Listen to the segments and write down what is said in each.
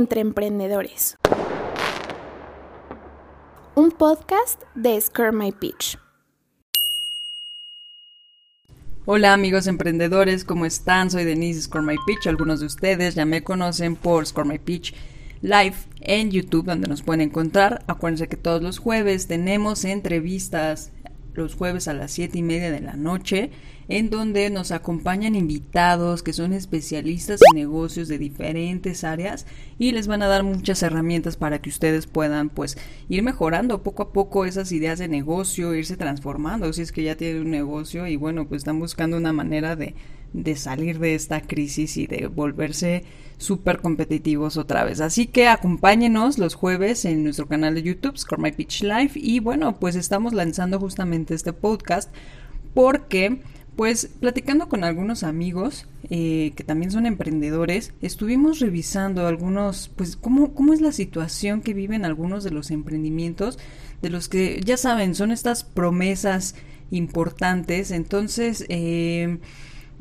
entre emprendedores. Un podcast de Scare My Pitch. Hola amigos emprendedores, ¿cómo están? Soy Denise Score My Pitch. Algunos de ustedes ya me conocen por Score My Pitch Live en YouTube, donde nos pueden encontrar. Acuérdense que todos los jueves tenemos entrevistas, los jueves a las 7 y media de la noche en donde nos acompañan invitados que son especialistas en negocios de diferentes áreas y les van a dar muchas herramientas para que ustedes puedan pues ir mejorando poco a poco esas ideas de negocio, irse transformando si es que ya tienen un negocio y bueno pues están buscando una manera de, de salir de esta crisis y de volverse súper competitivos otra vez. Así que acompáñenos los jueves en nuestro canal de YouTube, Score My Pitch Live. Y bueno, pues estamos lanzando justamente este podcast porque pues platicando con algunos amigos eh, que también son emprendedores, estuvimos revisando algunos, pues cómo, cómo es la situación que viven algunos de los emprendimientos, de los que ya saben, son estas promesas importantes. Entonces, eh,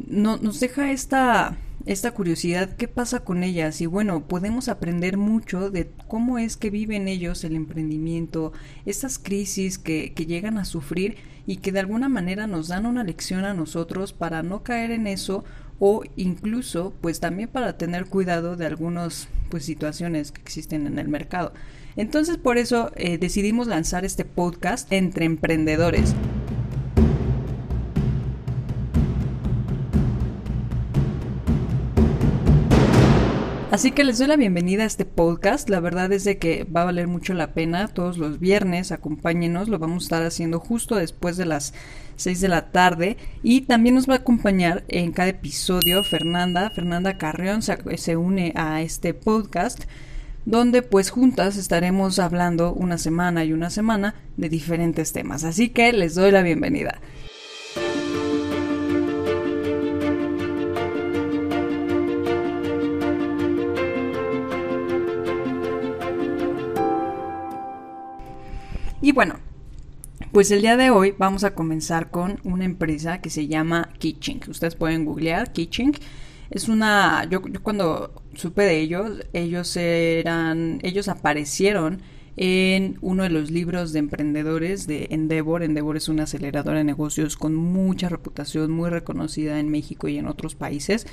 no, nos deja esta, esta curiosidad, ¿qué pasa con ellas? Y bueno, podemos aprender mucho de cómo es que viven ellos el emprendimiento, estas crisis que, que llegan a sufrir y que de alguna manera nos dan una lección a nosotros para no caer en eso o incluso pues también para tener cuidado de algunas pues situaciones que existen en el mercado. Entonces por eso eh, decidimos lanzar este podcast entre emprendedores. Así que les doy la bienvenida a este podcast. La verdad es de que va a valer mucho la pena. Todos los viernes, acompáñenos. Lo vamos a estar haciendo justo después de las 6 de la tarde. Y también nos va a acompañar en cada episodio Fernanda. Fernanda Carrión se, se une a este podcast donde pues juntas estaremos hablando una semana y una semana de diferentes temas. Así que les doy la bienvenida. Y bueno, pues el día de hoy vamos a comenzar con una empresa que se llama Kitching. Ustedes pueden googlear Kitching. Es una, yo, cuando supe de ellos, ellos eran, ellos aparecieron en uno de los libros de emprendedores de Endeavor. Endeavor es una aceleradora de negocios con mucha reputación, muy reconocida en México y en otros países.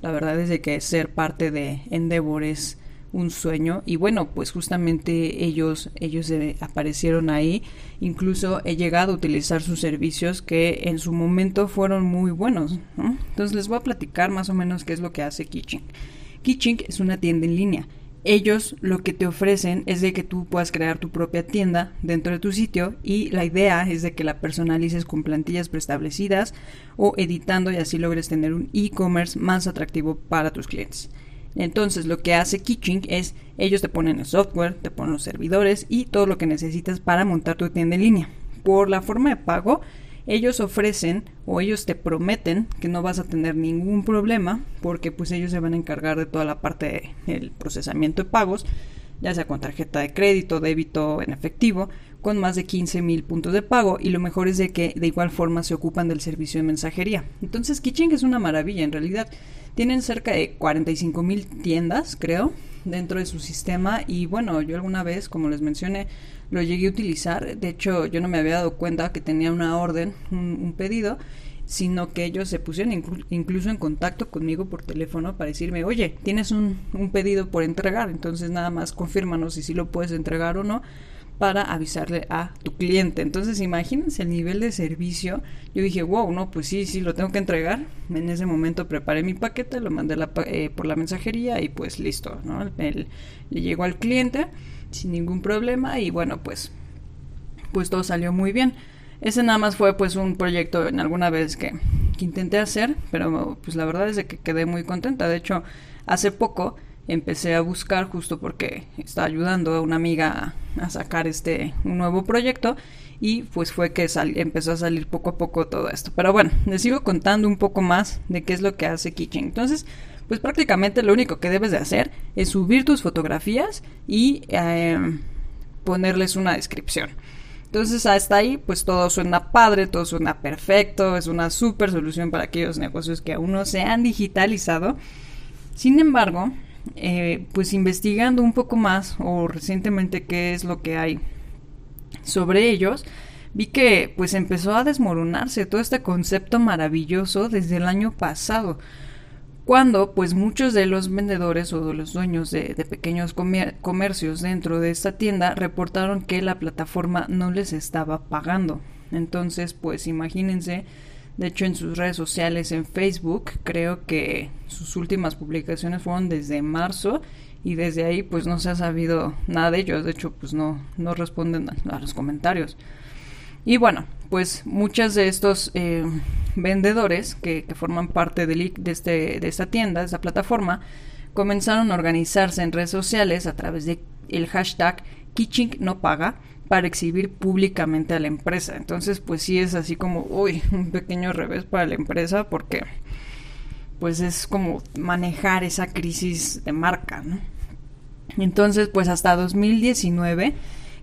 La verdad es de que ser parte de Endeavor es un sueño. Y bueno pues justamente ellos ellos aparecieron ahí. Incluso he llegado a utilizar sus servicios que en su momento fueron muy buenos entonces les voy a platicar más o menos qué es lo que hace Kitching Kitching es una tienda en línea. Ellos lo que te ofrecen es de que tú puedas crear tu propia tienda dentro de tu sitio y la idea es de que la personalices con plantillas preestablecidas o editando y así logres tener un e-commerce más atractivo para tus clientes. Entonces lo que hace Kitching es ellos te ponen el software, te ponen los servidores y todo lo que necesitas para montar tu tienda en línea. Por la forma de pago, ellos ofrecen o ellos te prometen que no vas a tener ningún problema porque pues ellos se van a encargar de toda la parte del procesamiento de pagos, ya sea con tarjeta de crédito, débito, en efectivo, con más de 15 mil puntos de pago y lo mejor es de que de igual forma se ocupan del servicio de mensajería. Entonces Kitching es una maravilla en realidad. Tienen cerca de 45 mil tiendas, creo, dentro de su sistema. Y bueno, yo alguna vez, como les mencioné, lo llegué a utilizar. De hecho, yo no me había dado cuenta que tenía una orden, un, pedido, sino que ellos se pusieron incluso en contacto conmigo por teléfono para decirme, oye, tienes un, un pedido por entregar, entonces nada más confírmanos si sí lo puedes entregar o no para avisarle a tu cliente. Entonces, imagínense el nivel de servicio. Yo dije, wow, no, pues sí, sí, lo tengo que entregar. En ese momento preparé mi paquete, lo mandé eh, por la mensajería y pues listo, ¿no? le llegó al cliente sin ningún problema y bueno, pues, pues todo salió muy bien. Ese nada más fue pues un proyecto en alguna vez que, que intenté hacer, pero pues la verdad es que quedé muy contenta. De hecho, hace poco empecé a buscar justo porque estaba ayudando a una amiga a, sacar este un nuevo proyecto y pues fue que empezó a salir poco a poco todo esto. Pero bueno, les sigo contando un poco más de qué es lo que hace Kitchen. Entonces, pues prácticamente lo único que debes de hacer es subir tus fotografías y em, ponerles una descripción. Entonces hasta ahí pues todo suena padre, todo suena perfecto, es una super solución para aquellos negocios que aún no se han digitalizado. Sin embargo, eh, pues investigando un poco más o recientemente qué es lo que hay sobre ellos, vi que pues empezó a desmoronarse todo este concepto maravilloso desde el año pasado cuando pues muchos de los vendedores o de los dueños de, pequeños comercios dentro de esta tienda reportaron que la plataforma no les estaba pagando. Entonces pues imagínense, de hecho en sus redes sociales, en Facebook, creo que sus últimas publicaciones fueron desde marzo y desde ahí pues no se ha sabido nada de ellos, de hecho pues no, no responden a los comentarios. Y bueno, pues muchos de estos eh, vendedores que, forman parte de, de, este, de esta tienda, de esta plataforma, comenzaron a organizarse en redes sociales a través del el hashtag Kitching para exhibir públicamente a la empresa. Entonces, pues sí es así como, uy, un pequeño revés para la empresa porque pues es como manejar esa crisis de marca, ¿no? Entonces, pues hasta 2019,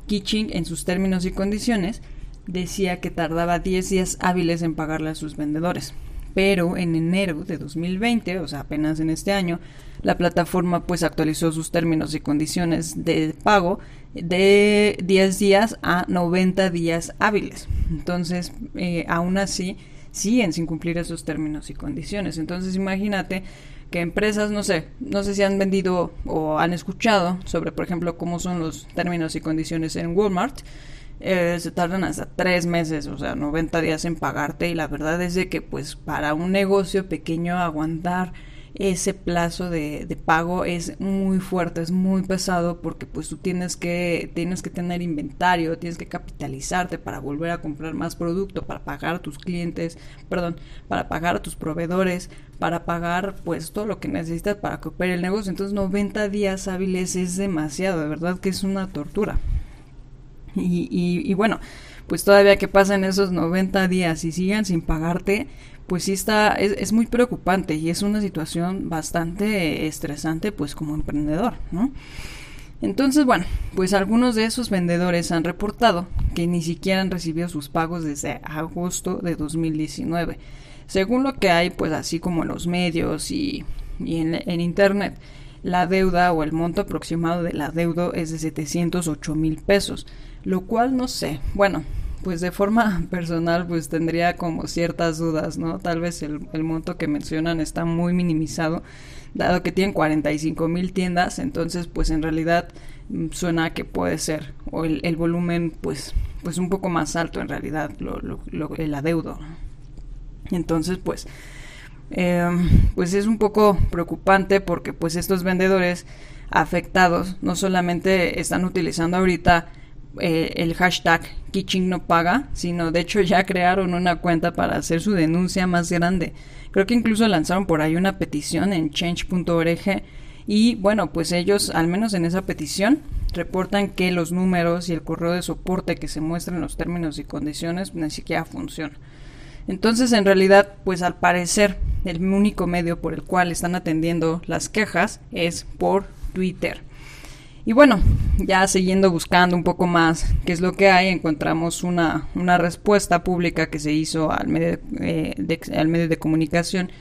Kitching en sus términos y condiciones decía que tardaba 10 días hábiles en pagarle a sus vendedores. Pero en enero de 2020, o sea, apenas en este año, la plataforma pues actualizó sus términos y condiciones de pago de 10 días a 90 días hábiles. Entonces, eh, aún así, siguen sin cumplir esos términos y condiciones. Entonces, imagínate que empresas, no sé, no sé si han vendido o han escuchado sobre, por ejemplo, cómo son los términos y condiciones en Walmart eh, se tardan hasta tres meses, o sea, 90 días en pagarte y la verdad es de que pues para un negocio pequeño aguantar ese plazo de, de, pago es muy fuerte, es muy pesado porque pues tú tienes que, tienes que tener inventario, tienes que capitalizarte para volver a comprar más producto, para pagar a tus clientes, perdón, para pagar a tus proveedores, para pagar pues todo lo que necesitas para que opere el negocio. Entonces 90 días hábiles es demasiado, de verdad que es una tortura. Y, bueno, pues todavía que pasen esos 90 días y sigan sin pagarte, pues sí está, es, muy preocupante y es una situación bastante estresante pues como emprendedor, ¿no? Entonces, bueno, pues algunos de esos vendedores han reportado que ni siquiera han recibido sus pagos desde agosto de 2019. Según lo que hay, pues así como en los medios y, en, en internet, la deuda o el monto aproximado de la deuda es de 708 mil pesos lo cual no sé, bueno, pues de forma personal pues tendría como ciertas dudas, ¿no? Tal vez el, monto que mencionan está muy minimizado, dado que tienen 45 mil tiendas, entonces pues en realidad mm, suena que puede ser, o el, volumen pues, pues un poco más alto en realidad, lo, lo, el adeudo. Entonces pues... Em, pues es un poco preocupante porque pues estos vendedores afectados no solamente están utilizando ahorita eh, el hashtag Kitching no paga, sino de hecho ya crearon una cuenta para hacer su denuncia más grande. Creo que incluso lanzaron por ahí una petición en change.org y bueno, pues ellos, al menos en esa petición, reportan que los números y el correo de soporte que se muestran en los términos y condiciones ni siquiera funcionan. Entonces, en realidad, pues al parecer, el único medio por el cual están atendiendo las quejas es por Twitter. Y bueno, ya siguiendo buscando un poco más qué es lo que hay, encontramos una, una respuesta pública que se hizo al medio, eh, de, al medio de comunicación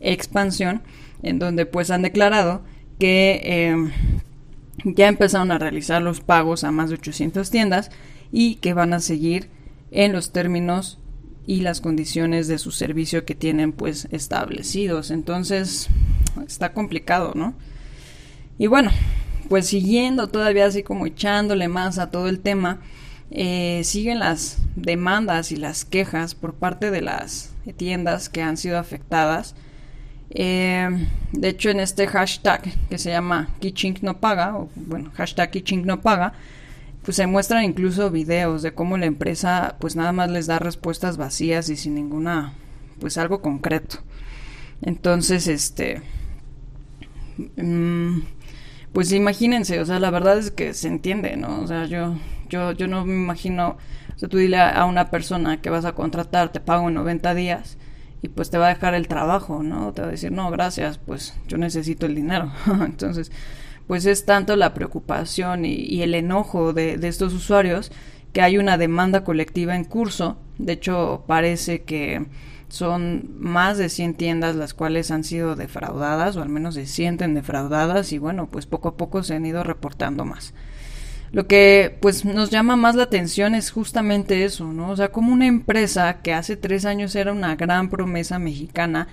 Expansión, en donde pues han declarado que eh, ya empezaron a realizar los pagos a más de 800 tiendas y que van a seguir en los términos y las condiciones de su servicio que tienen pues establecidos. Entonces está complicado, ¿no? Y bueno, pues siguiendo todavía así como echándole más a todo el tema, eh, siguen las demandas y las quejas por parte de las tiendas que han sido afectadas. Eh, de hecho, en este hashtag que se llama Kitching no paga, o bueno, hashtag Kitching no paga, pues se muestran incluso videos de cómo la empresa pues nada más les da respuestas vacías y sin ninguna, pues algo concreto. Entonces, este... Mm, pues imagínense, o sea, la verdad es que se entiende, ¿no? O sea, yo, yo, yo no me imagino, o sea, tú dile a una persona que vas a contratar, te pago en 90 días y pues te va a dejar el trabajo, ¿no? Te va a decir, no, gracias, pues yo necesito el dinero. Entonces, pues es tanto la preocupación y, el enojo de, estos usuarios que hay una demanda colectiva en curso De hecho, parece que son más de 100 tiendas las cuales han sido defraudadas o al menos se sienten defraudadas y bueno, pues poco a poco se han ido reportando más. Lo que pues nos llama más la atención es justamente eso, ¿no? O sea, como una empresa que hace tres años era una gran promesa mexicana,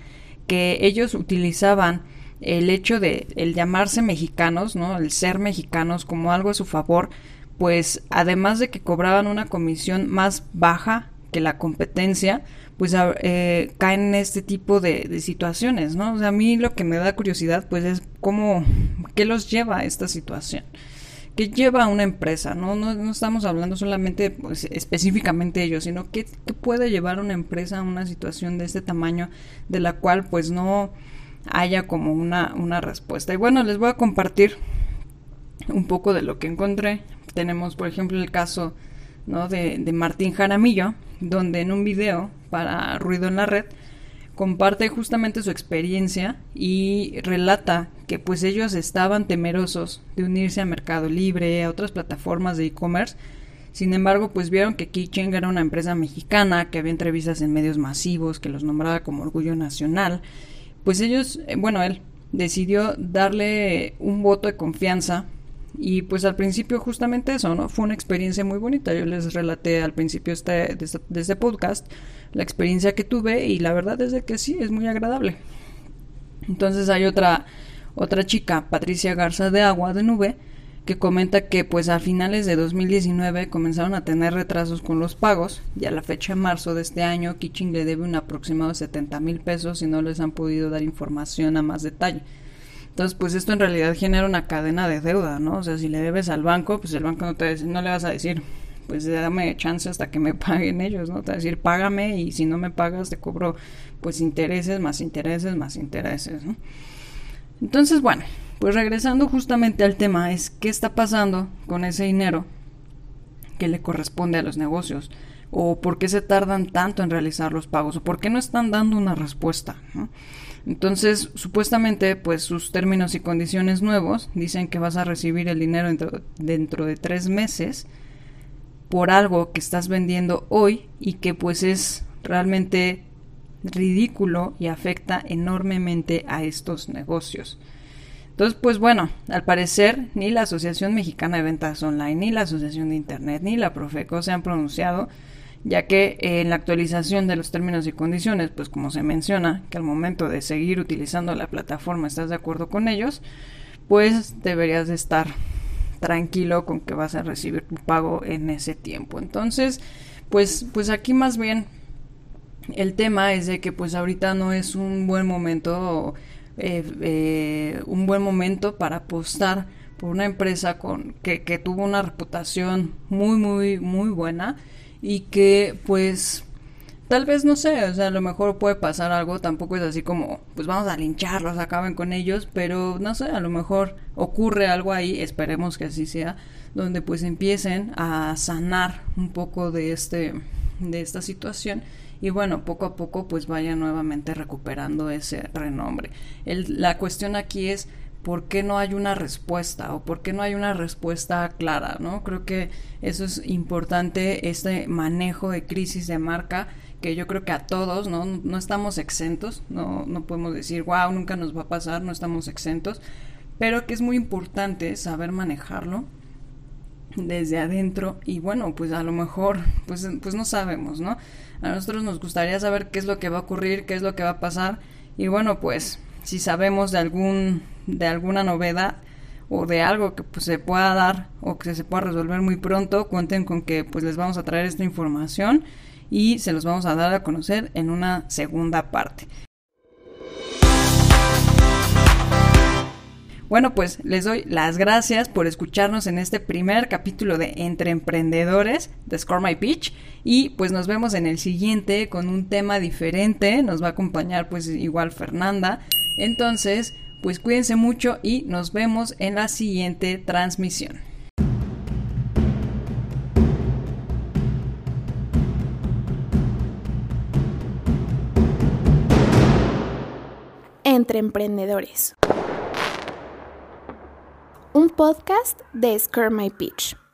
que ellos utilizaban el hecho de el llamarse mexicanos, ¿no? El ser mexicanos como algo a su favor, pues además de que cobraban una comisión más baja que la competencia, pues eh, caen en este tipo de, de, situaciones, ¿no? A mí lo que me da curiosidad, pues es cómo, qué los lleva a esta situación. ¿Qué lleva a una empresa? No, no, no estamos hablando solamente pues, específicamente de ellos, sino qué, qué puede llevar una empresa a una situación de este tamaño de la cual pues no haya como una, una respuesta. Y bueno, les voy a compartir un poco de lo que encontré. Tenemos, por ejemplo, el caso ¿no? de, de Martín Jaramillo, donde en un video para Ruido en la Red comparte justamente su experiencia y relata que pues ellos estaban temerosos de unirse a Mercado Libre, a otras plataformas de e-commerce. Sin embargo, pues vieron que Kitchen era una empresa mexicana, que había entrevistas en medios masivos, que los nombraba como orgullo nacional. Pues ellos, eh, bueno, él decidió darle un voto de confianza y pues al principio justamente eso, ¿no? Fue una experiencia muy bonita. Yo les relaté al principio este, de, este, de este podcast la experiencia que tuve y la verdad es de que sí, es muy agradable. Entonces hay otra, otra chica, Patricia Garza de Agua de Nube, que comenta que pues a finales de 2019 comenzaron a tener retrasos con los pagos y a la fecha de marzo de este año Kitching le debe un aproximado de 70 mil pesos y no les han podido dar información a más detalle. Entonces, pues esto en realidad genera una cadena de deuda, ¿no? O sea, si le debes al banco, pues el banco no, te, no le vas a decir, pues dame chance hasta que me paguen ellos, ¿no? Te va a decir, págame y si no me pagas te cobro pues intereses, más intereses, más intereses, ¿no? Entonces, bueno, pues regresando justamente al tema, es qué está pasando con ese dinero que le corresponde a los negocios o por qué se tardan tanto en realizar los pagos o por qué no están dando una respuesta. Entonces, supuestamente, pues sus términos y condiciones nuevos dicen que vas a recibir el dinero dentro, dentro de tres meses por algo que estás vendiendo hoy y que pues es realmente ridículo y afecta enormemente a estos negocios. Entonces, pues bueno, al parecer ni la Asociación Mexicana de Ventas Online, ni la Asociación de Internet, ni la Profeco se han pronunciado ya que eh, en la actualización de los términos y condiciones, pues como se menciona, que al momento de seguir utilizando la plataforma estás de acuerdo con ellos, pues deberías de estar tranquilo con que vas a recibir tu pago en ese tiempo. Entonces, pues, pues aquí más bien el tema es de que pues ahorita no es un buen momento, eh, eh, un buen momento para apostar por una empresa con que, que tuvo una reputación muy, muy, muy buena y que pues tal vez no sé, o sea, a lo mejor puede pasar algo, tampoco es así como, pues vamos a lincharlos, acaben con ellos, pero no sé, a lo mejor ocurre algo ahí, esperemos que así sea, donde pues empiecen a sanar un poco de este de esta situación y bueno, poco a poco pues vayan nuevamente recuperando ese renombre. El, la cuestión aquí es por qué no hay una respuesta o por qué no hay una respuesta clara, ¿no? Creo que eso es importante, este manejo de crisis de marca, que yo creo que a todos, ¿no? No estamos exentos, no, no podemos decir, wow, nunca nos va a pasar, no estamos exentos, pero que es muy importante saber manejarlo desde adentro y bueno, pues a lo mejor, pues, pues no sabemos, ¿no? A nosotros nos gustaría saber qué es lo que va a ocurrir, qué es lo que va a pasar y bueno, pues si sabemos de algún de alguna novedad o de algo que pues, se pueda dar o que se pueda resolver muy pronto, cuenten con que pues les vamos a traer esta información y se los vamos a dar a conocer en una segunda parte. Bueno, pues les doy las gracias por escucharnos en este primer capítulo de Entre Emprendedores de Score My Pitch y pues nos vemos en el siguiente con un tema diferente. Nos va a acompañar pues igual Fernanda. Entonces, pues cuídense mucho y nos vemos en la siguiente transmisión. Entre Emprendedores. Un podcast de Scare My Pitch.